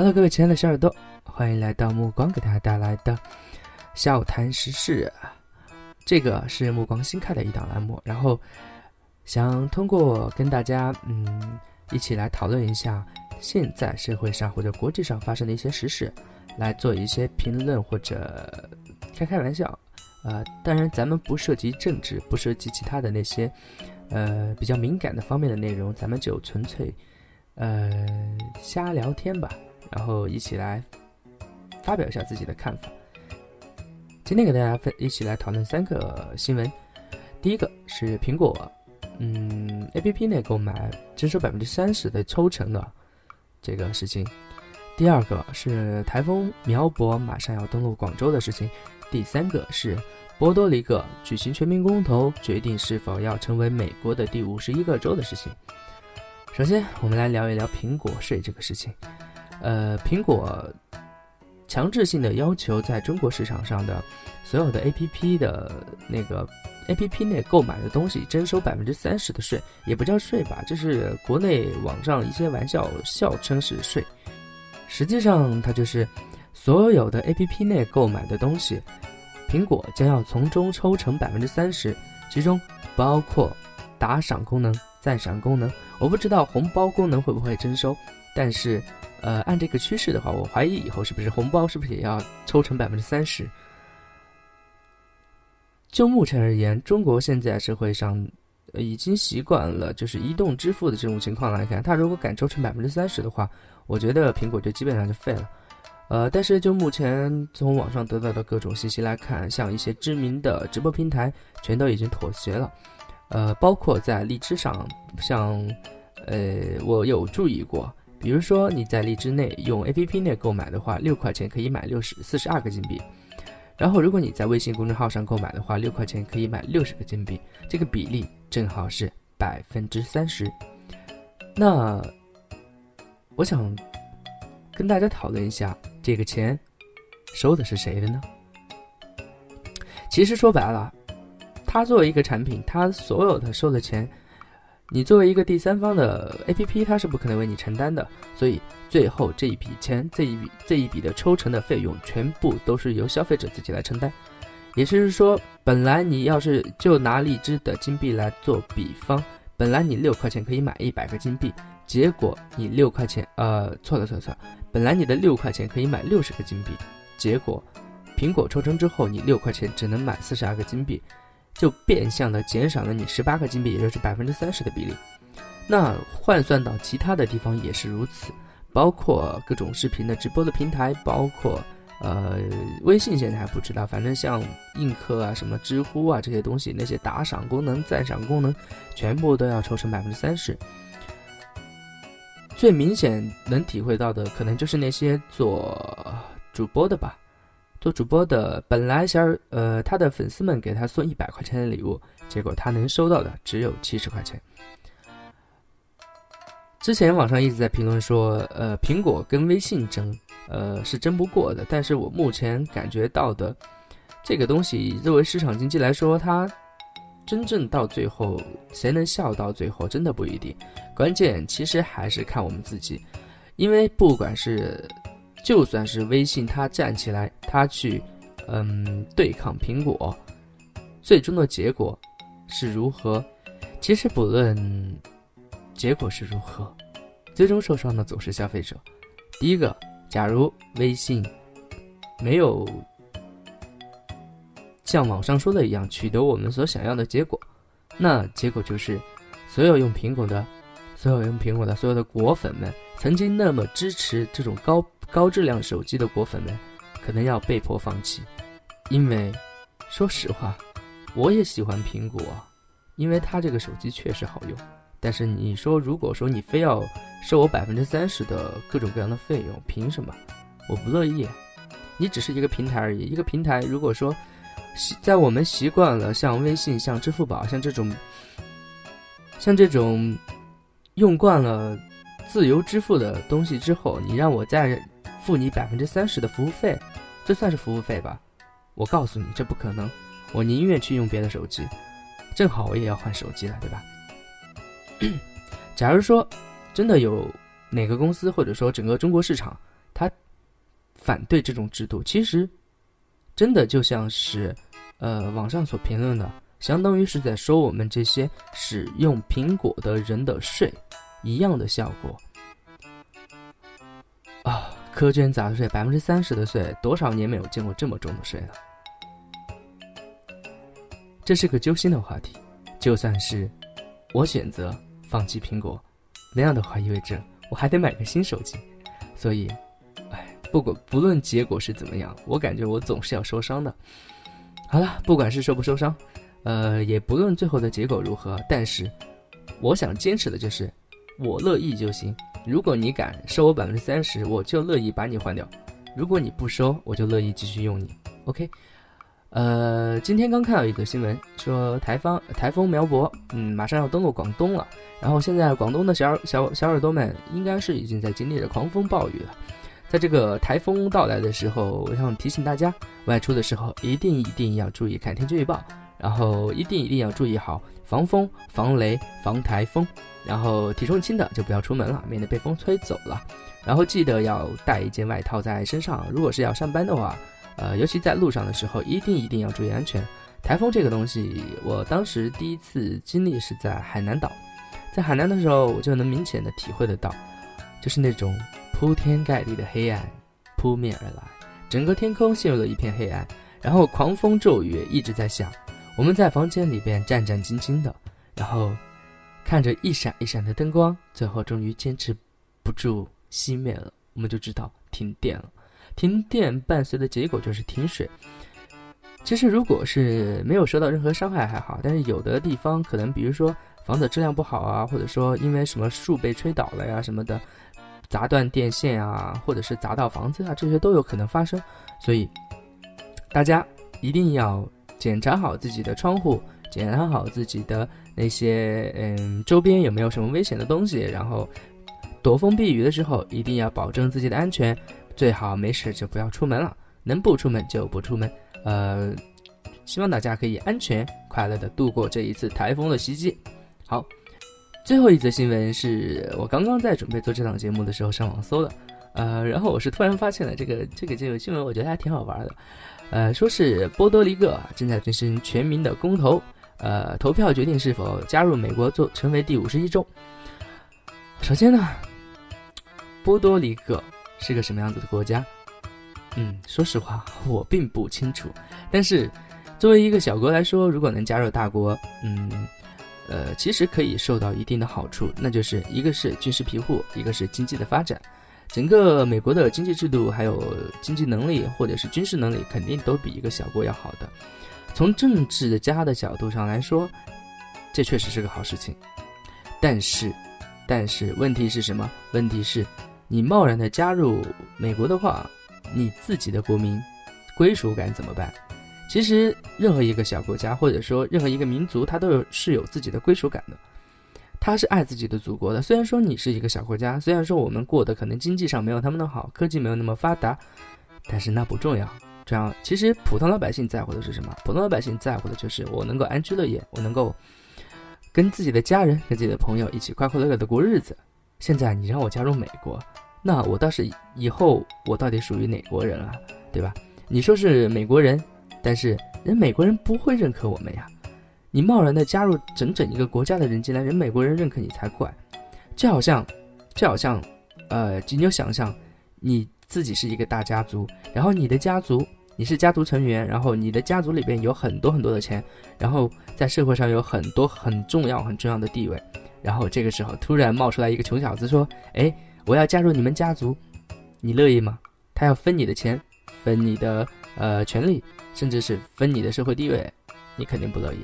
Hello，各位亲爱的小耳朵，欢迎来到目光给大家带来的笑谈时事。这个是目光新开的一档栏目，然后想通过跟大家嗯一起来讨论一下现在社会上或者国际上发生的一些时事，来做一些评论或者开开玩笑。呃，当然咱们不涉及政治，不涉及其他的那些呃比较敏感的方面的内容，咱们就纯粹呃瞎聊天吧。然后一起来发表一下自己的看法。今天给大家分一起来讨论三个新闻。第一个是苹果，嗯，A P P 内购买征收百分之三十的抽成的这个事情。第二个是台风苗博马上要登陆广州的事情。第三个是波多黎各举行全民公投，决定是否要成为美国的第五十一个州的事情。首先，我们来聊一聊苹果税这个事情。呃，苹果强制性的要求在中国市场上的所有的 APP 的那个 APP 内购买的东西征收百分之三十的税，也不叫税吧，这是国内网上一些玩笑笑称是税，实际上它就是所有的 APP 内购买的东西，苹果将要从中抽成百分之三十，其中包括打赏功能、赞赏功能，我不知道红包功能会不会征收，但是。呃，按这个趋势的话，我怀疑以后是不是红包是不是也要抽成百分之三十？就目前而言，中国现在社会上已经习惯了就是移动支付的这种情况来看，他如果敢抽成百分之三十的话，我觉得苹果就基本上就废了。呃，但是就目前从网上得到的各种信息来看，像一些知名的直播平台全都已经妥协了。呃，包括在荔枝上，像呃，我有注意过。比如说你在荔枝内用 A P P 内购买的话，六块钱可以买六十四十二个金币。然后如果你在微信公众号上购买的话，六块钱可以买六十个金币，这个比例正好是百分之三十。那我想跟大家讨论一下，这个钱收的是谁的呢？其实说白了，他作为一个产品，他所有的收的钱。你作为一个第三方的 APP，它是不可能为你承担的，所以最后这一笔钱、这一笔这一笔的抽成的费用，全部都是由消费者自己来承担。也就是说，本来你要是就拿荔枝的金币来做比方，本来你六块钱可以买一百个金币，结果你六块钱，呃，错了错了错了，本来你的六块钱可以买六十个金币，结果苹果抽成之后，你六块钱只能买四十二个金币。就变相的减少了你十八个金币，也就是百分之三十的比例。那换算到其他的地方也是如此，包括各种视频的直播的平台，包括呃微信现在还不知道，反正像映客啊、什么知乎啊这些东西，那些打赏功能、赞赏功能，全部都要抽成百分之三十。最明显能体会到的，可能就是那些做主播的吧。做主播的本来想呃，他的粉丝们给他送一百块钱的礼物，结果他能收到的只有七十块钱。之前网上一直在评论说，呃，苹果跟微信争，呃，是争不过的。但是我目前感觉到的，这个东西作为市场经济来说，它真正到最后谁能笑到最后，真的不一定。关键其实还是看我们自己，因为不管是。就算是微信，它站起来，它去，嗯，对抗苹果，最终的结果是如何？其实不论结果是如何，最终受伤的总是消费者。第一个，假如微信没有像网上说的一样取得我们所想要的结果，那结果就是所有用苹果的、所有用苹果的所有的果粉们，曾经那么支持这种高。高质量手机的果粉们，可能要被迫放弃，因为，说实话，我也喜欢苹果，因为它这个手机确实好用。但是你说，如果说你非要收我百分之三十的各种各样的费用，凭什么？我不乐意。你只是一个平台而已，一个平台，如果说习在我们习惯了像微信、像支付宝、像这种、像这种用惯了自由支付的东西之后，你让我再。付你百分之三十的服务费，这算是服务费吧？我告诉你，这不可能。我宁愿去用别的手机，正好我也要换手机了，对吧？假如说真的有哪个公司，或者说整个中国市场，他反对这种制度，其实真的就像是，呃，网上所评论的，相当于是在收我们这些使用苹果的人的税一样的效果。啊，苛捐杂税百分之三十的税，多少年没有见过这么重的税了？这是个揪心的话题。就算是我选择放弃苹果，那样的话意味着我还得买个新手机。所以，哎，不管不论结果是怎么样，我感觉我总是要受伤的。好了，不管是受不受伤，呃，也不论最后的结果如何，但是我想坚持的就是我乐意就行。如果你敢收我百分之三十，我就乐意把你换掉；如果你不收，我就乐意继续用你。OK，呃，今天刚看到一个新闻，说台风台风苗博，嗯，马上要登陆广东了。然后现在广东的小小小耳朵们应该是已经在经历着狂风暴雨了。在这个台风到来的时候，我想提醒大家，外出的时候一定一定要注意看天气预报，然后一定一定要注意好防风、防雷、防台风。然后体重轻的就不要出门了，免得被风吹走了。然后记得要带一件外套在身上。如果是要上班的话，呃，尤其在路上的时候，一定一定要注意安全。台风这个东西，我当时第一次经历是在海南岛，在海南的时候，我就能明显的体会得到，就是那种铺天盖地的黑暗扑面而来，整个天空陷入了一片黑暗，然后狂风骤雨一直在下，我们在房间里边战战兢兢的，然后。看着一闪一闪的灯光，最后终于坚持不住熄灭了，我们就知道停电了。停电伴随的结果就是停水。其实如果是没有受到任何伤害还好，但是有的地方可能，比如说房子质量不好啊，或者说因为什么树被吹倒了呀什么的，砸断电线啊，或者是砸到房子啊，这些都有可能发生。所以大家一定要检查好自己的窗户，检查好自己的。那些嗯，周边有没有什么危险的东西？然后躲风避雨的时候，一定要保证自己的安全，最好没事就不要出门了，能不出门就不出门。呃，希望大家可以安全快乐的度过这一次台风的袭击。好，最后一则新闻是我刚刚在准备做这档节目的时候上网搜的，呃，然后我是突然发现了这个这个这个新闻，我觉得还挺好玩的，呃，说是波多黎各正在进行全民的公投。呃，投票决定是否加入美国，做成为第五十一州。首先呢，波多黎各是个什么样子的国家？嗯，说实话，我并不清楚。但是，作为一个小国来说，如果能加入大国，嗯，呃，其实可以受到一定的好处，那就是一个是军事庇护，一个是经济的发展。整个美国的经济制度还有经济能力，或者是军事能力，肯定都比一个小国要好的。从政治家的角度上来说，这确实是个好事情。但是，但是问题是什么？问题是，你贸然的加入美国的话，你自己的国民归属感怎么办？其实，任何一个小国家，或者说任何一个民族，他都有是有自己的归属感的。他是爱自己的祖国的。虽然说你是一个小国家，虽然说我们过得可能经济上没有他们的好，科技没有那么发达，但是那不重要。这样，其实普通老百姓在乎的是什么？普通老百姓在乎的就是我能够安居乐业，我能够跟自己的家人、跟自己的朋友一起快快乐乐的过日子。现在你让我加入美国，那我倒是以后我到底属于哪国人啊？对吧？你说是美国人，但是人美国人不会认可我们呀。你贸然的加入整整一个国家的人进来，人美国人认可你才怪。就好像，就好像，呃，你就想象你自己是一个大家族，然后你的家族。你是家族成员，然后你的家族里边有很多很多的钱，然后在社会上有很多很重要很重要的地位，然后这个时候突然冒出来一个穷小子说：“哎，我要加入你们家族，你乐意吗？”他要分你的钱，分你的呃权利，甚至是分你的社会地位，你肯定不乐意。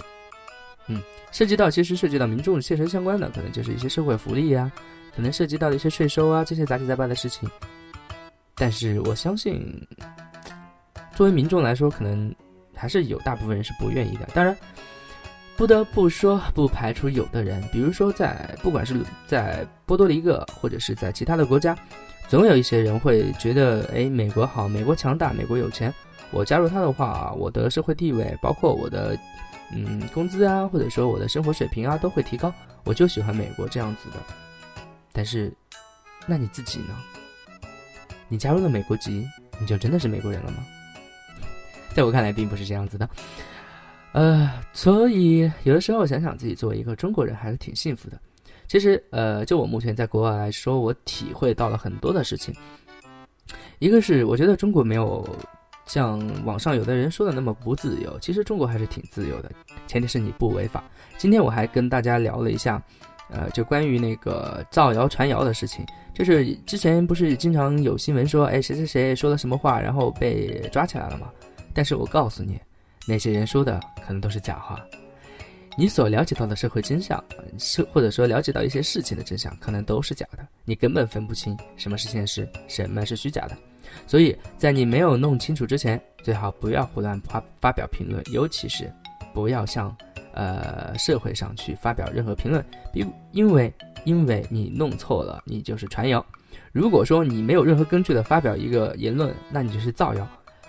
嗯，涉及到其实涉及到民众切身相关的，可能就是一些社会福利呀，可能涉及到一些税收啊这些杂七杂八的事情，但是我相信。作为民众来说，可能还是有大部分人是不愿意的。当然，不得不说，不排除有的人，比如说在不管是在波多黎各，或者是在其他的国家，总有一些人会觉得，哎，美国好，美国强大，美国有钱，我加入他的话，我的社会地位，包括我的嗯工资啊，或者说我的生活水平啊，都会提高。我就喜欢美国这样子的。但是，那你自己呢？你加入了美国籍？你就真的是美国人了吗？在我看来，并不是这样子的。呃，所以有的时候想想自己作为一个中国人，还是挺幸福的。其实，呃，就我目前在国外来说，我体会到了很多的事情。一个是我觉得中国没有像网上有的人说的那么不自由，其实中国还是挺自由的，前提是你不违法。今天我还跟大家聊了一下，呃，就关于那个造谣传谣的事情，就是之前不是经常有新闻说，哎，谁谁谁说了什么话，然后被抓起来了吗？但是我告诉你，那些人说的可能都是假话。你所了解到的社会真相，是或者说了解到一些事情的真相，可能都是假的。你根本分不清什么是现实，什么是虚假的。所以在你没有弄清楚之前，最好不要胡乱发发表评论，尤其是不要向呃社会上去发表任何评论。比因为因为你弄错了，你就是传谣。如果说你没有任何根据的发表一个言论，那你就是造谣。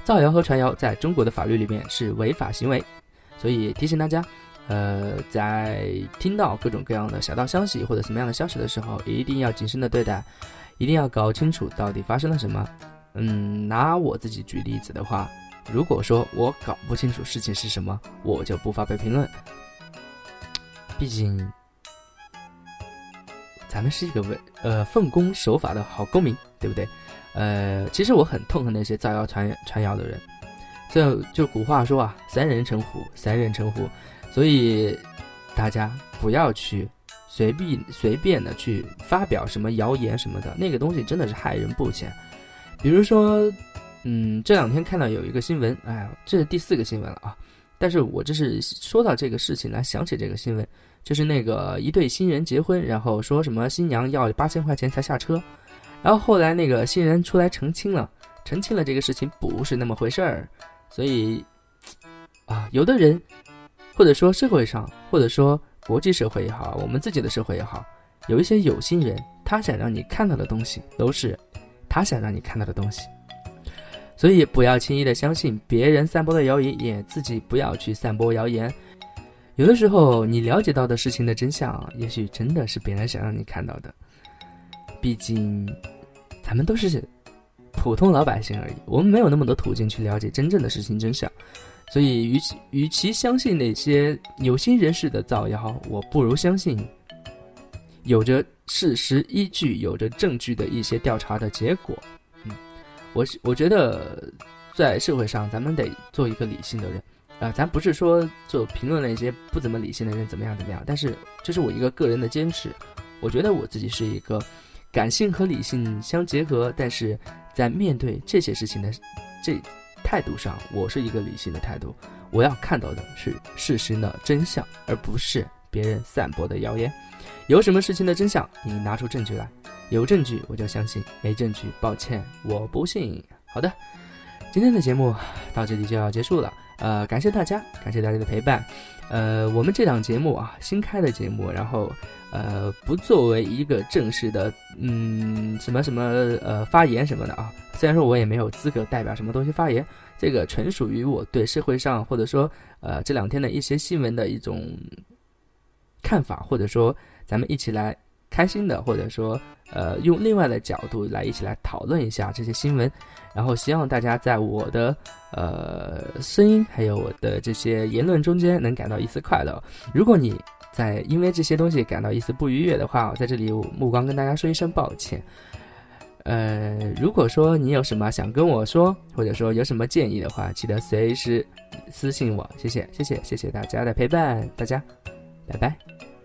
造谣和传谣在中国的法律里面是违法行为，所以提醒大家。呃，在听到各种各样的小道消息或者什么样的消息的时候，一定要谨慎的对待，一定要搞清楚到底发生了什么。嗯，拿我自己举例子的话，如果说我搞不清楚事情是什么，我就不发表评论。毕竟，咱们是一个为呃奉公守法的好公民，对不对？呃，其实我很痛恨那些造谣传传谣的人。就就古话说啊，三人成虎，三人成虎。所以，大家不要去随便随便的去发表什么谣言什么的，那个东西真的是害人不浅。比如说，嗯，这两天看到有一个新闻，哎呀，这是第四个新闻了啊！但是我这是说到这个事情来想起这个新闻，就是那个一对新人结婚，然后说什么新娘要八千块钱才下车，然后后来那个新人出来澄清了，澄清了这个事情不是那么回事儿。所以，啊，有的人。或者说社会上，或者说国际社会也好，我们自己的社会也好，有一些有心人，他想让你看到的东西都是他想让你看到的东西，所以不要轻易的相信别人散播的谣言，也自己不要去散播谣言。有的时候，你了解到的事情的真相，也许真的是别人想让你看到的。毕竟，咱们都是普通老百姓而已，我们没有那么多途径去了解真正的事情真相。所以，与其与其相信那些有心人士的造谣，我不如相信有着事实依据、有着证据的一些调查的结果。嗯，我我觉得在社会上，咱们得做一个理性的人啊。咱不是说就评论那些不怎么理性的人怎么样怎么样，但是这是我一个个人的坚持。我觉得我自己是一个感性和理性相结合，但是在面对这些事情的这。态度上，我是一个理性的态度。我要看到的是事实的真相，而不是别人散播的谣言。有什么事情的真相，你拿出证据来。有证据我就相信，没证据，抱歉，我不信。好的，今天的节目到这里就要结束了。呃，感谢大家，感谢大家的陪伴。呃，我们这档节目啊，新开的节目，然后呃，不作为一个正式的，嗯，什么什么呃发言什么的啊。虽然说我也没有资格代表什么东西发言，这个纯属于我对社会上或者说呃这两天的一些新闻的一种看法，或者说咱们一起来开心的，或者说呃用另外的角度来一起来讨论一下这些新闻。然后希望大家在我的呃声音还有我的这些言论中间能感到一丝快乐。如果你在因为这些东西感到一丝不愉悦的话，我在这里目光跟大家说一声抱歉。呃，如果说你有什么想跟我说，或者说有什么建议的话，记得随时私信我。谢谢，谢谢，谢谢大家的陪伴，大家，拜拜。